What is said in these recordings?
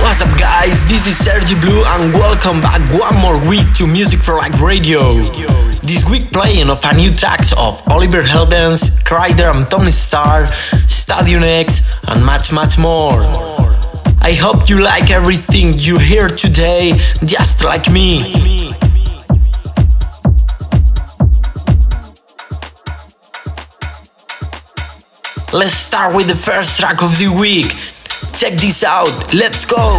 What's up, guys? This is Sergi Blue, and welcome back one more week to Music for Life Radio. This week, playing of a new tracks of Oliver Heldens, Kryder and Tommy Star, Stadium X, and much, much more. I hope you like everything you hear today, just like me. Let's start with the first track of the week. Check this out. Let's go.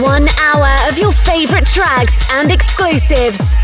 One hour of your favorite tracks and exclusives.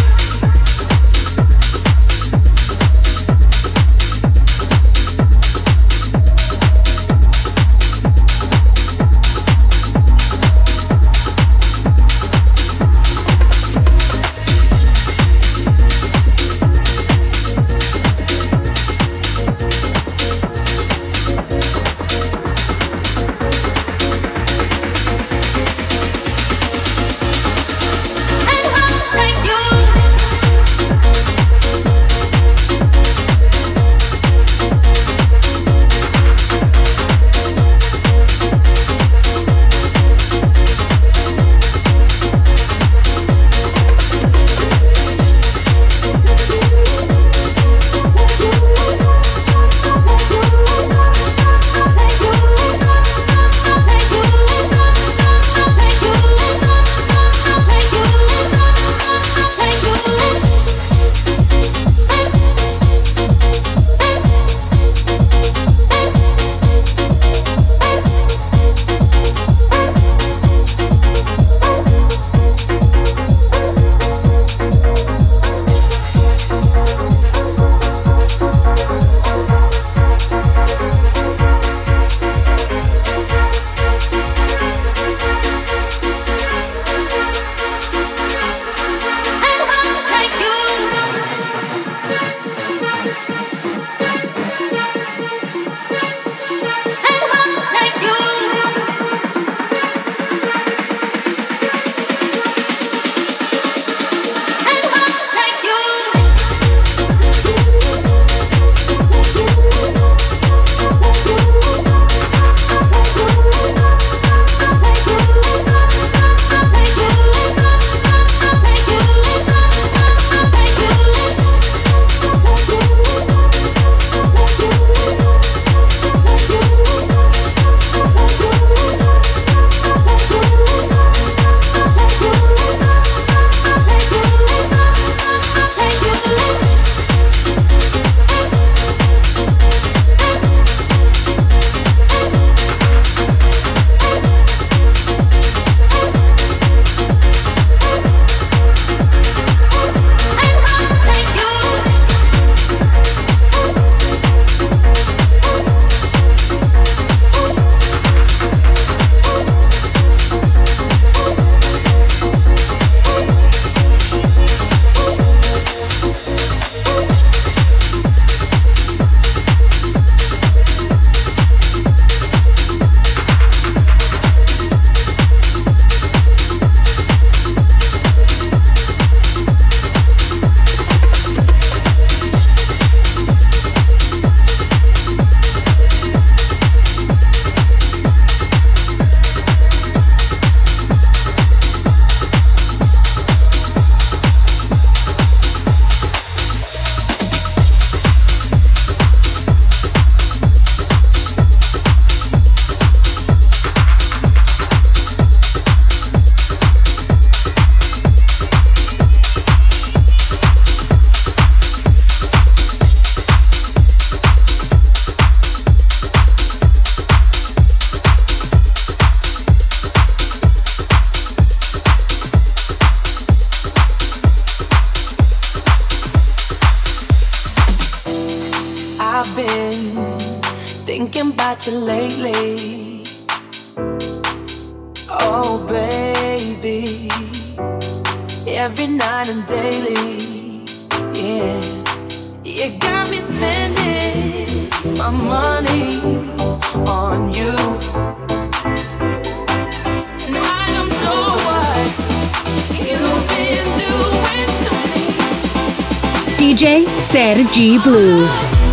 About you lately. Oh, baby. Every night and daily. Yeah. You got me spending my money on you. Been. DJ Sergi Blue.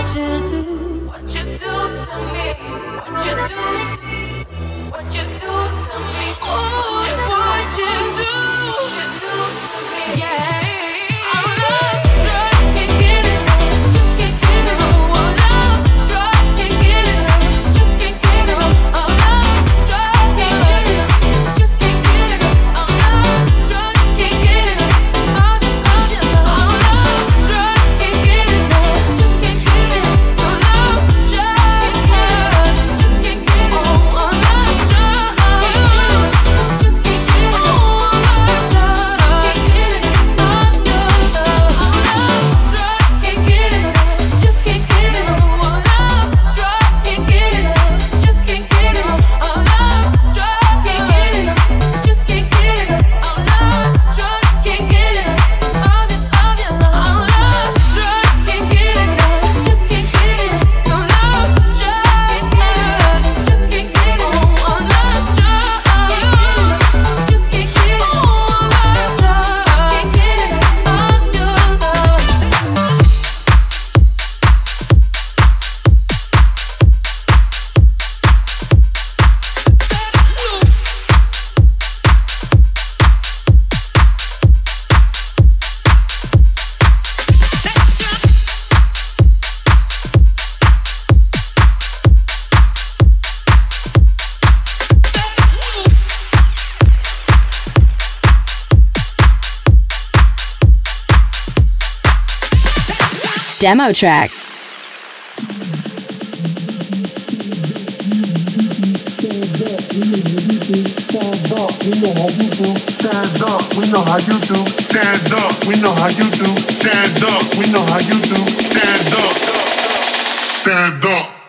I just demo track. Stand up, we know how you do. Stand up, we know how you do. Stand up, we know how you do. Stand up. Stand up.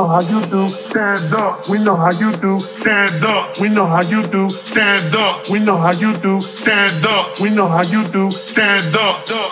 know how you do. Stand up. We know how you do. Stand up. We know how you do. Stand up. We know how you do. Stand up. We know how you do. Stand up.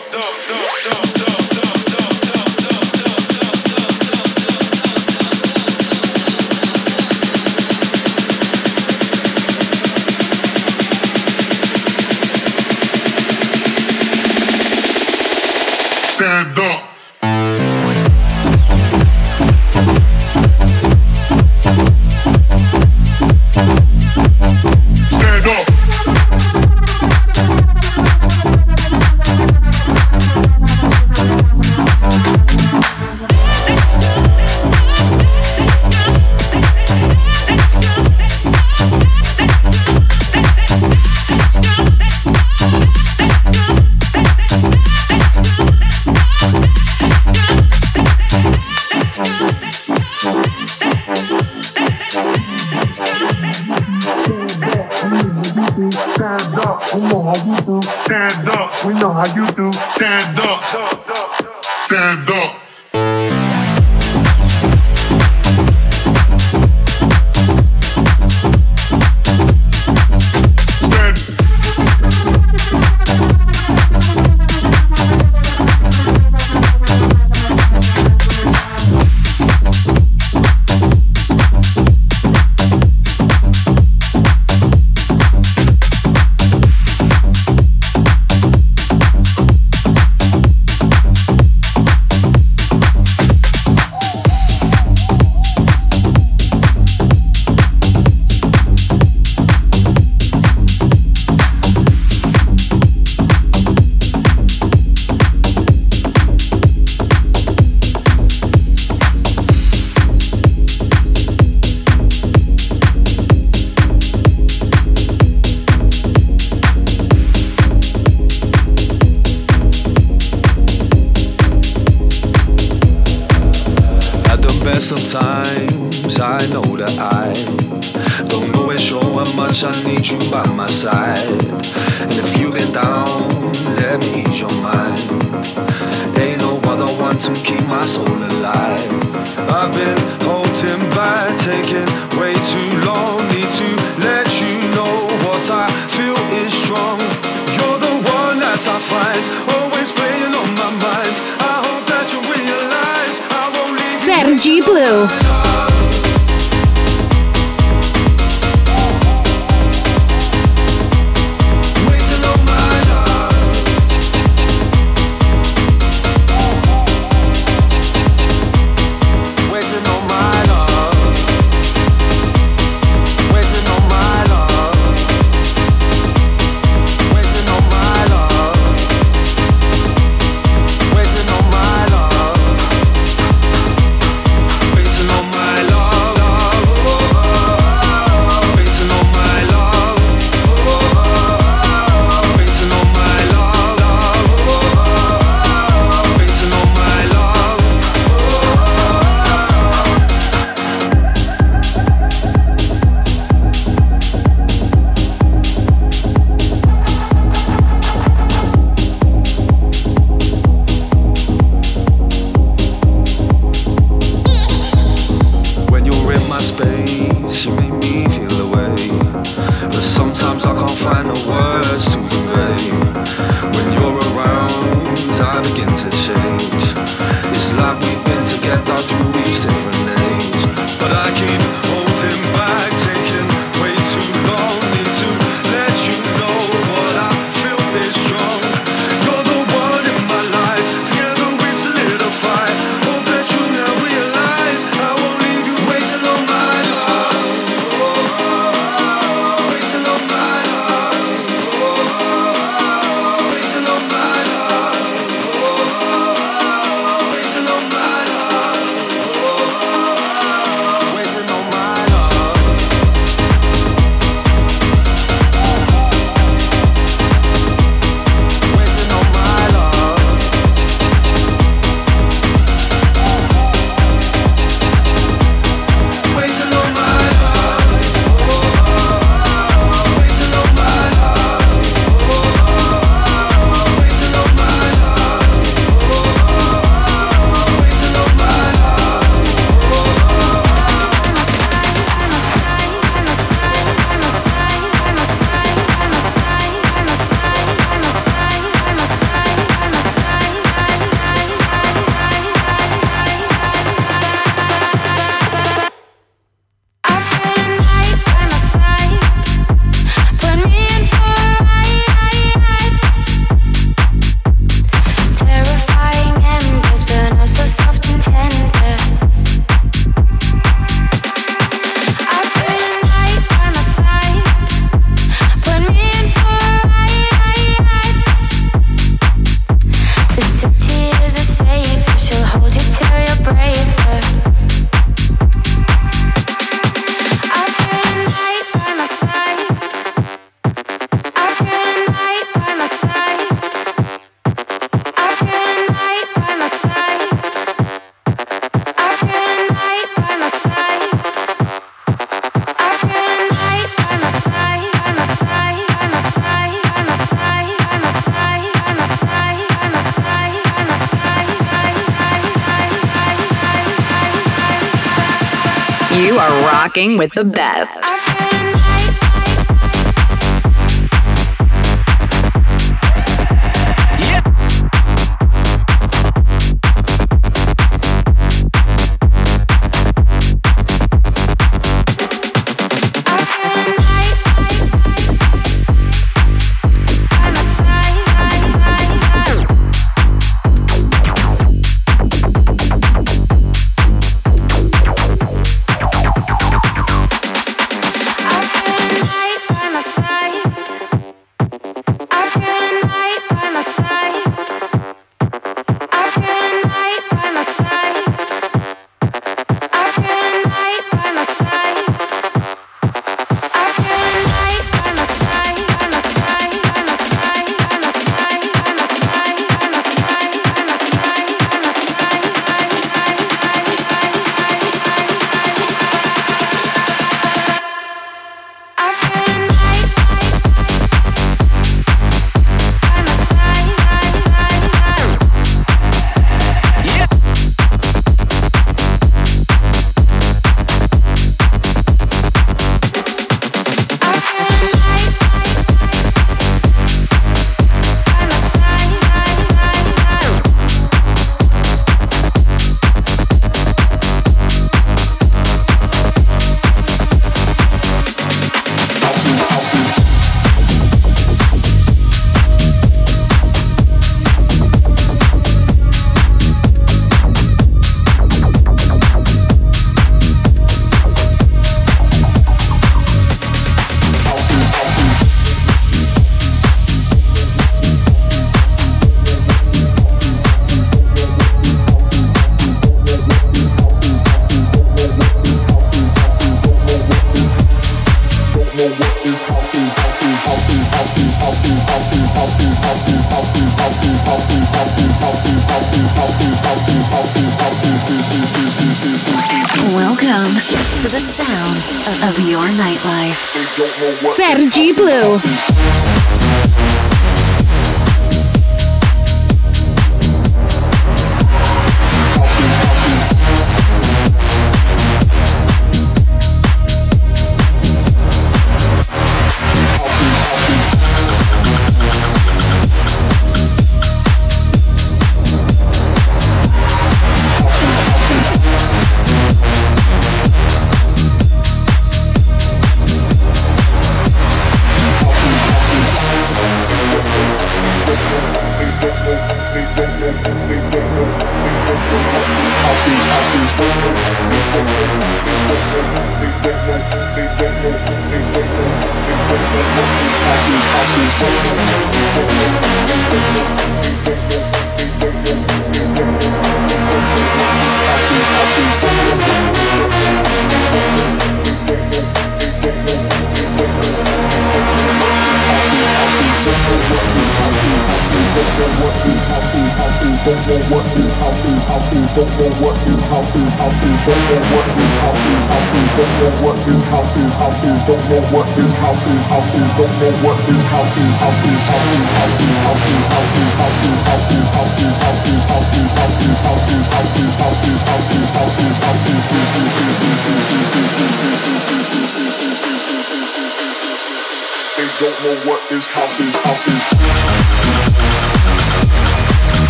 With the best.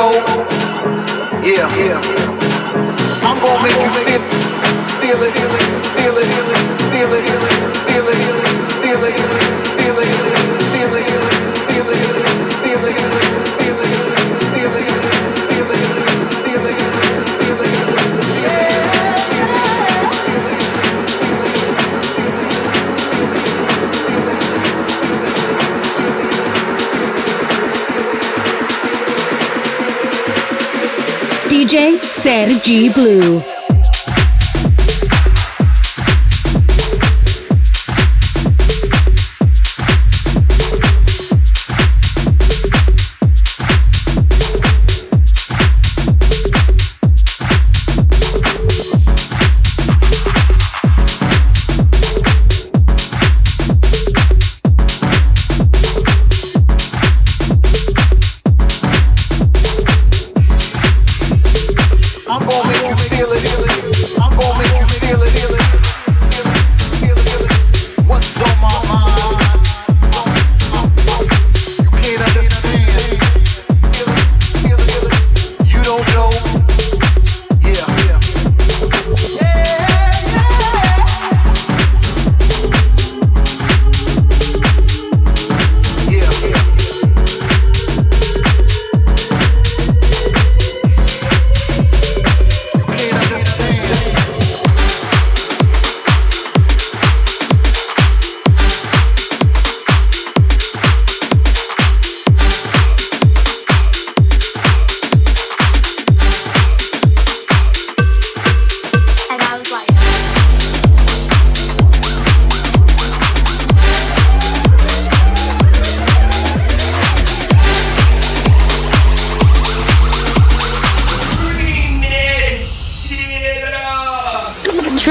know, yeah, yeah. I'm gonna make you feel, feel it. Sergi Blue.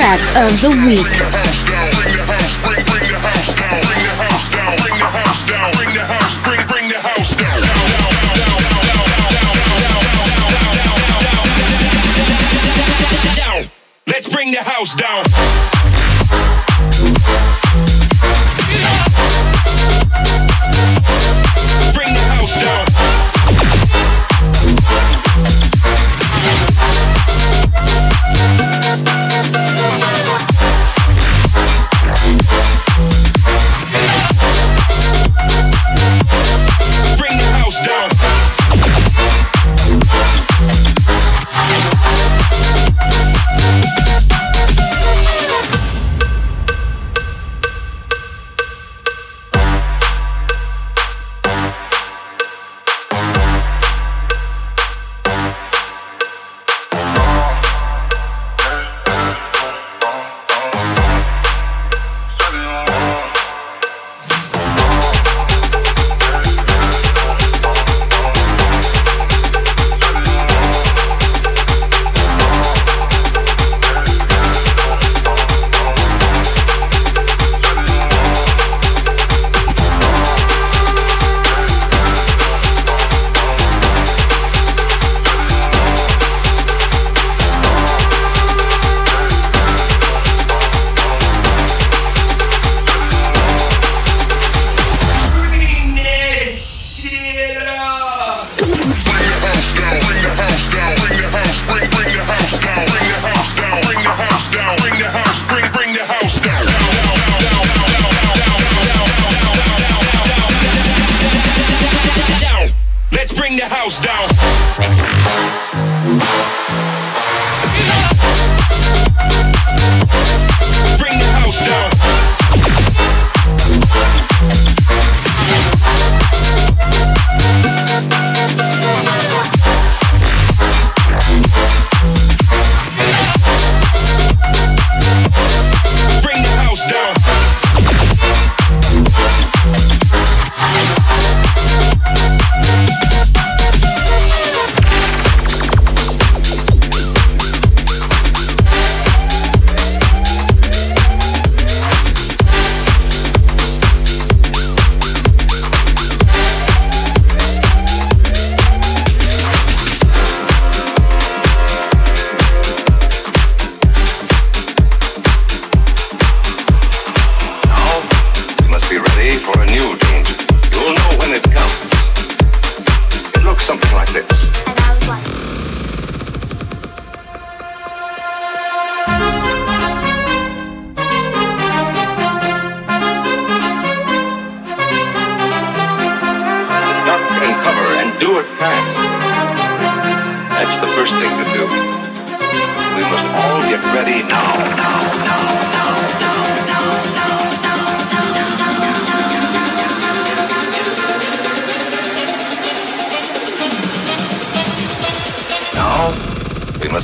Track of the Week.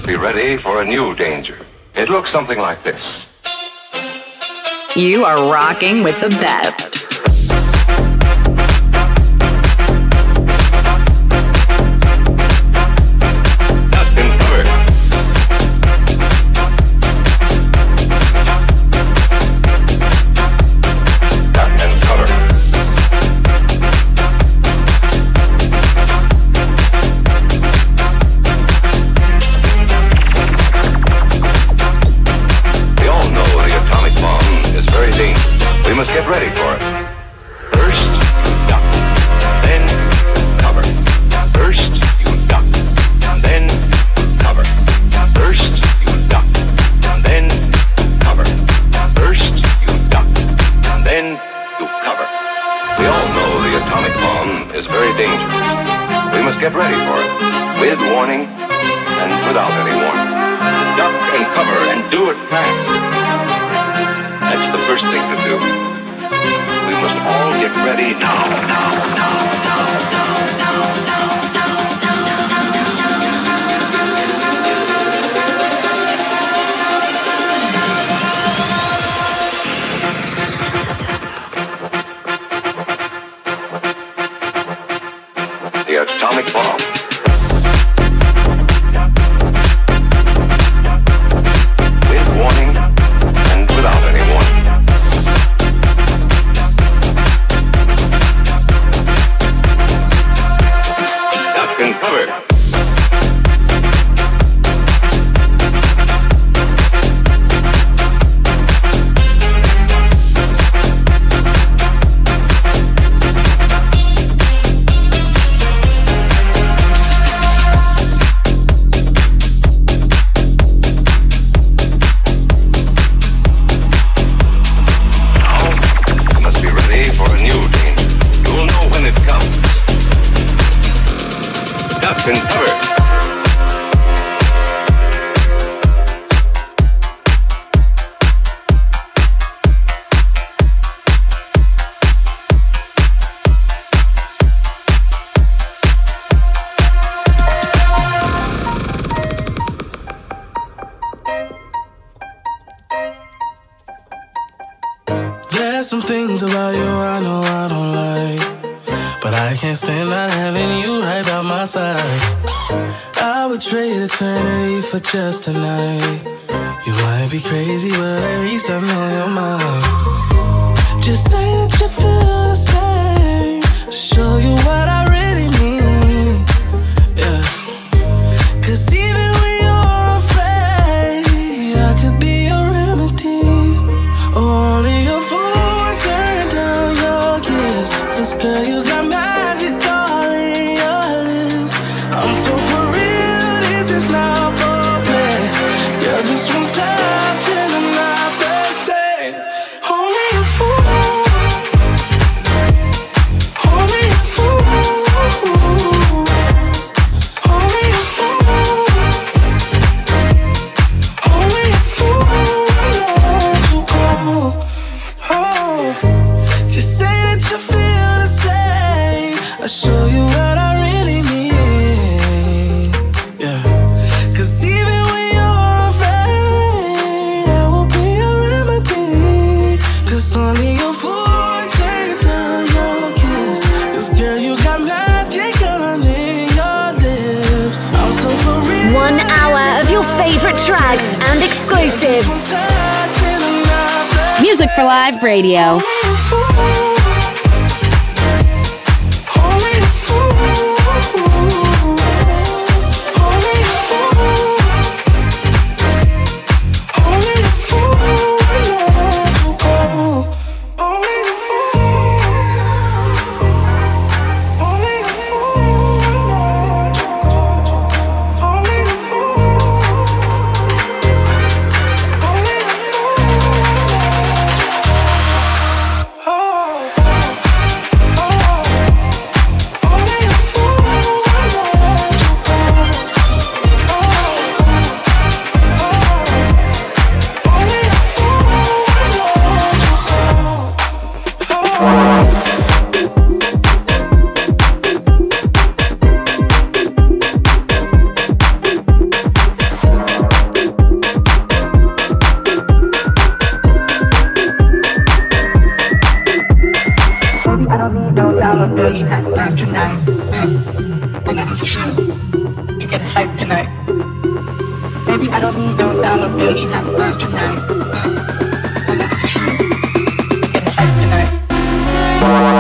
be ready for a new danger. It looks something like this. You are rocking with the best. Radio. To tonight. Maybe I don't need no dollar bills you have earned tonight. To get hyped tonight.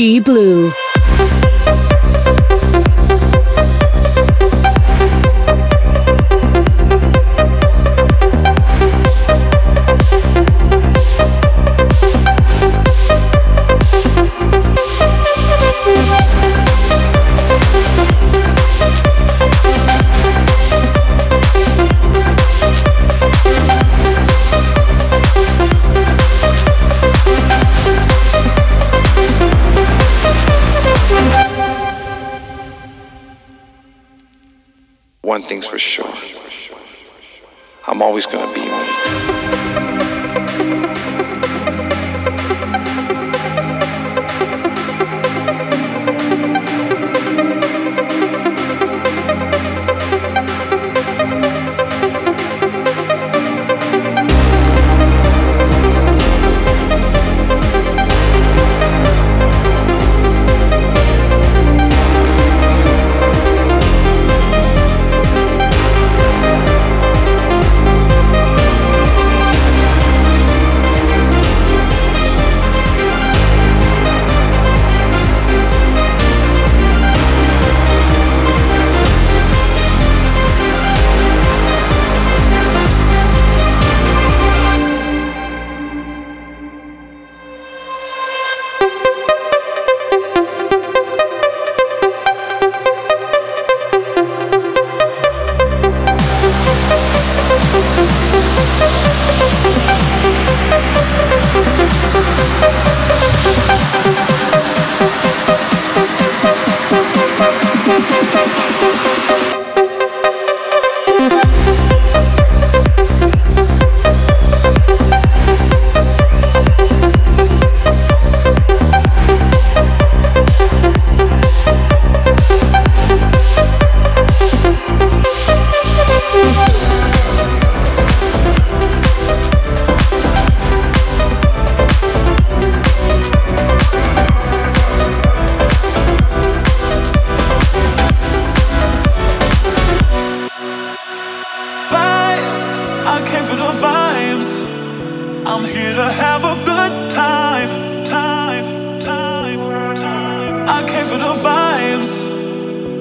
Sergi Blue.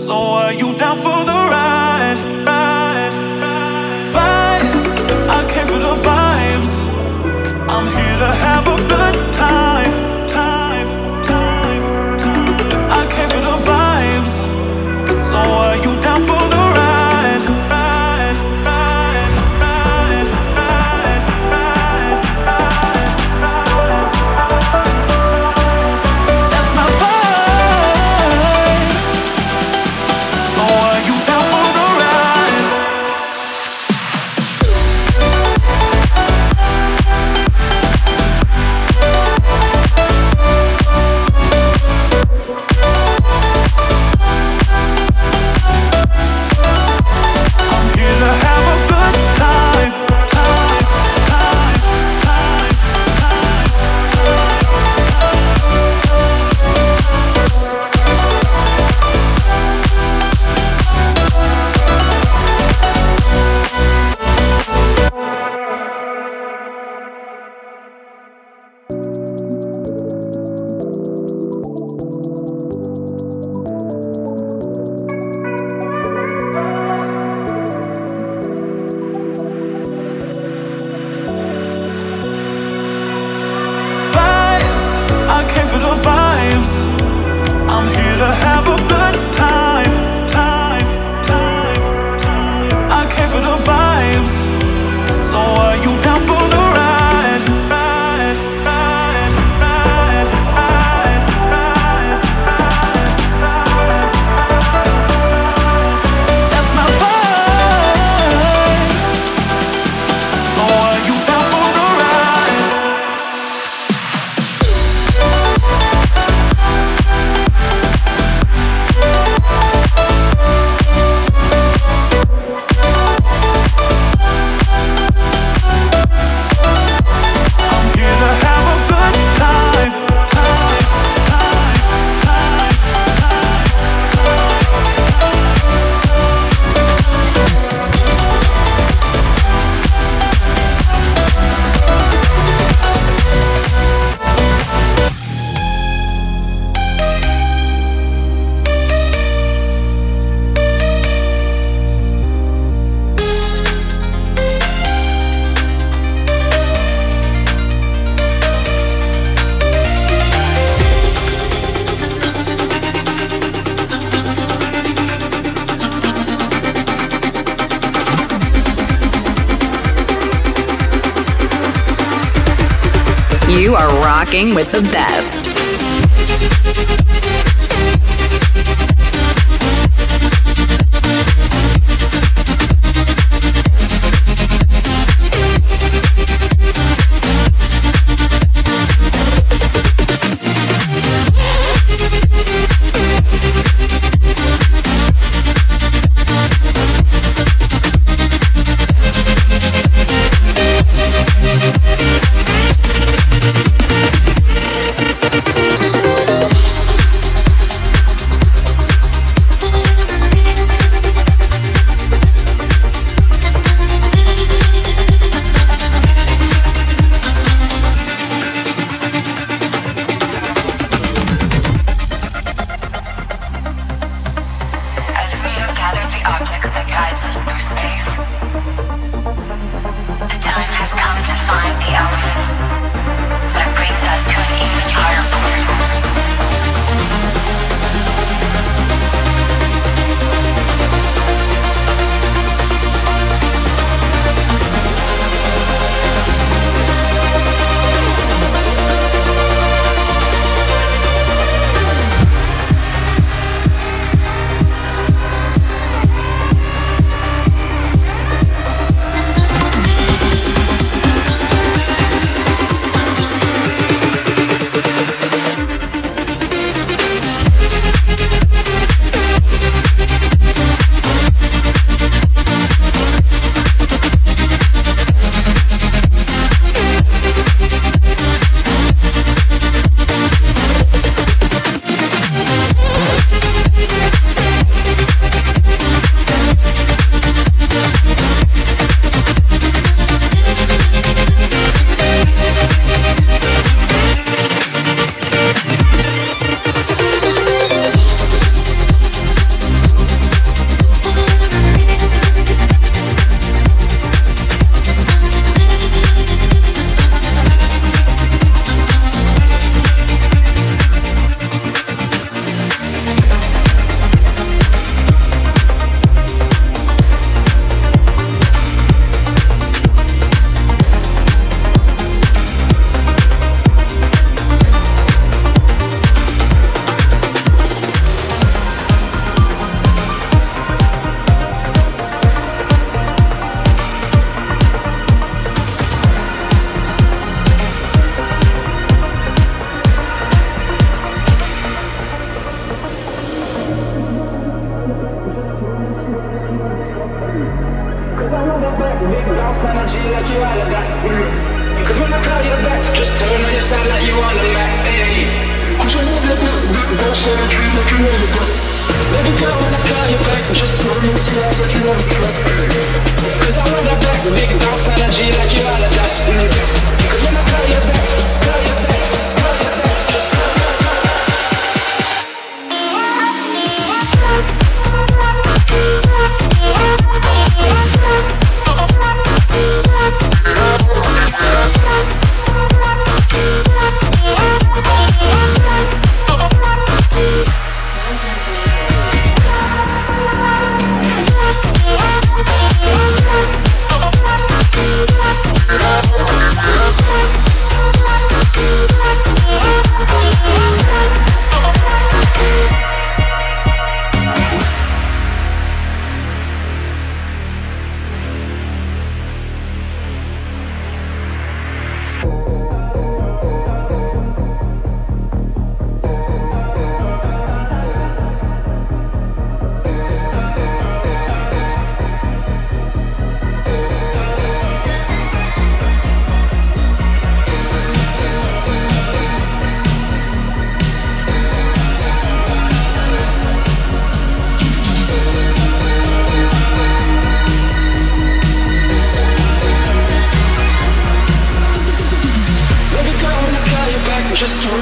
So are you down for the ride? ride, ride? Vibes, I came for the vibes. I'm here. the best.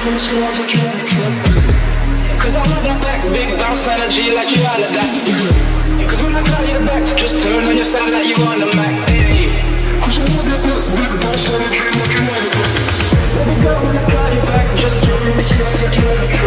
Cause I that back, big bounce energy like you all of that. Cause when I call you back, just turn on your side like you on the Mac. Cause I that back, big bounce energy like you Let me go when I call you back, just turn on your side like you on the Mac